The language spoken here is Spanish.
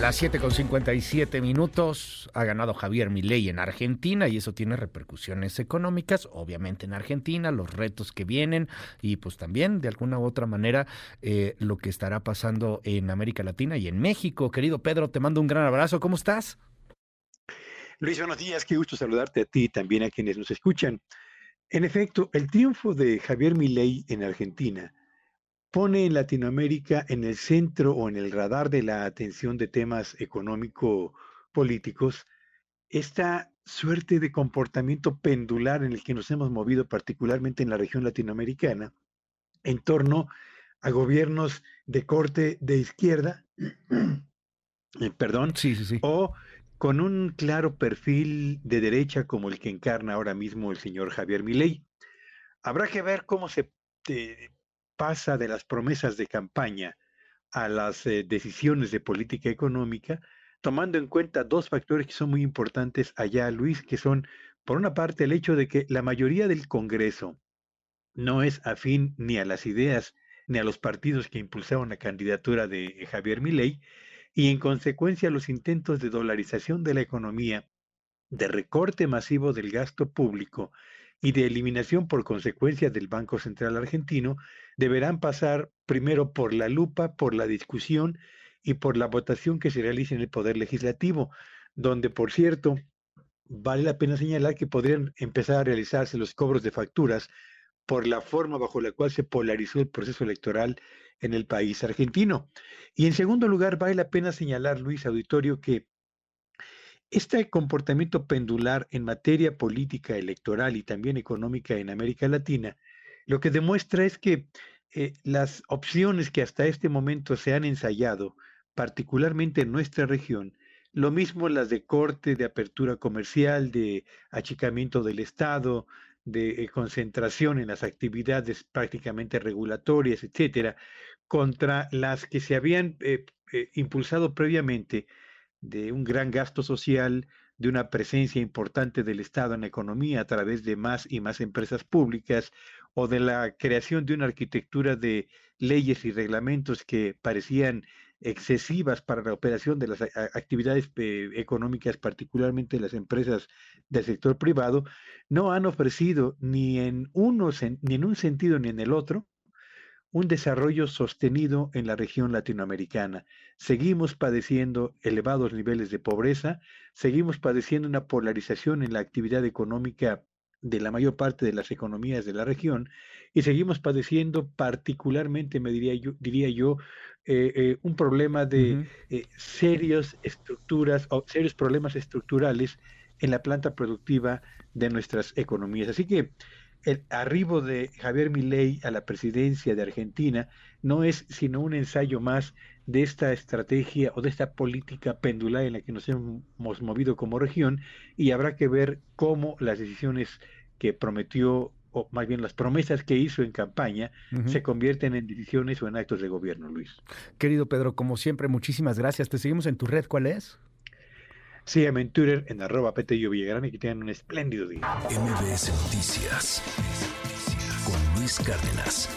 Las 7 con 57 minutos ha ganado Javier Milei en Argentina y eso tiene repercusiones económicas, obviamente en Argentina, los retos que vienen y pues también de alguna u otra manera eh, lo que estará pasando en América Latina y en México. Querido Pedro, te mando un gran abrazo, ¿cómo estás? Luis, buenos días, qué gusto saludarte a ti y también a quienes nos escuchan. En efecto, el triunfo de Javier Milei en Argentina pone en Latinoamérica en el centro o en el radar de la atención de temas económico-políticos esta suerte de comportamiento pendular en el que nos hemos movido particularmente en la región latinoamericana en torno a gobiernos de corte de izquierda, eh, perdón, Sí, sí, sí. o con un claro perfil de derecha como el que encarna ahora mismo el señor Javier Milei. Habrá que ver cómo se eh, pasa de las promesas de campaña a las eh, decisiones de política económica, tomando en cuenta dos factores que son muy importantes allá, Luis, que son, por una parte, el hecho de que la mayoría del Congreso no es afín ni a las ideas ni a los partidos que impulsaron la candidatura de Javier Milei, y en consecuencia los intentos de dolarización de la economía, de recorte masivo del gasto público y de eliminación por consecuencia del Banco Central argentino deberán pasar primero por la lupa, por la discusión y por la votación que se realice en el Poder Legislativo, donde, por cierto, vale la pena señalar que podrían empezar a realizarse los cobros de facturas por la forma bajo la cual se polarizó el proceso electoral en el país argentino. Y en segundo lugar, vale la pena señalar, Luis Auditorio, que este comportamiento pendular en materia política, electoral y también económica en América Latina, lo que demuestra es que eh, las opciones que hasta este momento se han ensayado, particularmente en nuestra región, lo mismo las de corte, de apertura comercial, de achicamiento del Estado, de eh, concentración en las actividades prácticamente regulatorias, etcétera, contra las que se habían eh, impulsado previamente de un gran gasto social, de una presencia importante del Estado en la economía a través de más y más empresas públicas o de la creación de una arquitectura de leyes y reglamentos que parecían excesivas para la operación de las actividades eh, económicas, particularmente las empresas del sector privado, no han ofrecido ni en uno, ni en un sentido ni en el otro un desarrollo sostenido en la región latinoamericana. Seguimos padeciendo elevados niveles de pobreza, seguimos padeciendo una polarización en la actividad económica de la mayor parte de las economías de la región y seguimos padeciendo particularmente, me diría yo, diría yo eh, eh, un problema de eh, serios estructuras o serios problemas estructurales en la planta productiva de nuestras economías. Así que el arribo de Javier Milei a la presidencia de Argentina no es sino un ensayo más de esta estrategia o de esta política pendular en la que nos hemos movido como región y habrá que ver cómo las decisiones que prometió o más bien las promesas que hizo en campaña se convierten en decisiones o en actos de gobierno, Luis. Querido Pedro, como siempre, muchísimas gracias. Te seguimos en tu red, ¿cuál es? Síganme en Twitter en arroba Petello Villagrán y que tengan un espléndido día. MBS Noticias con Luis Cárdenas.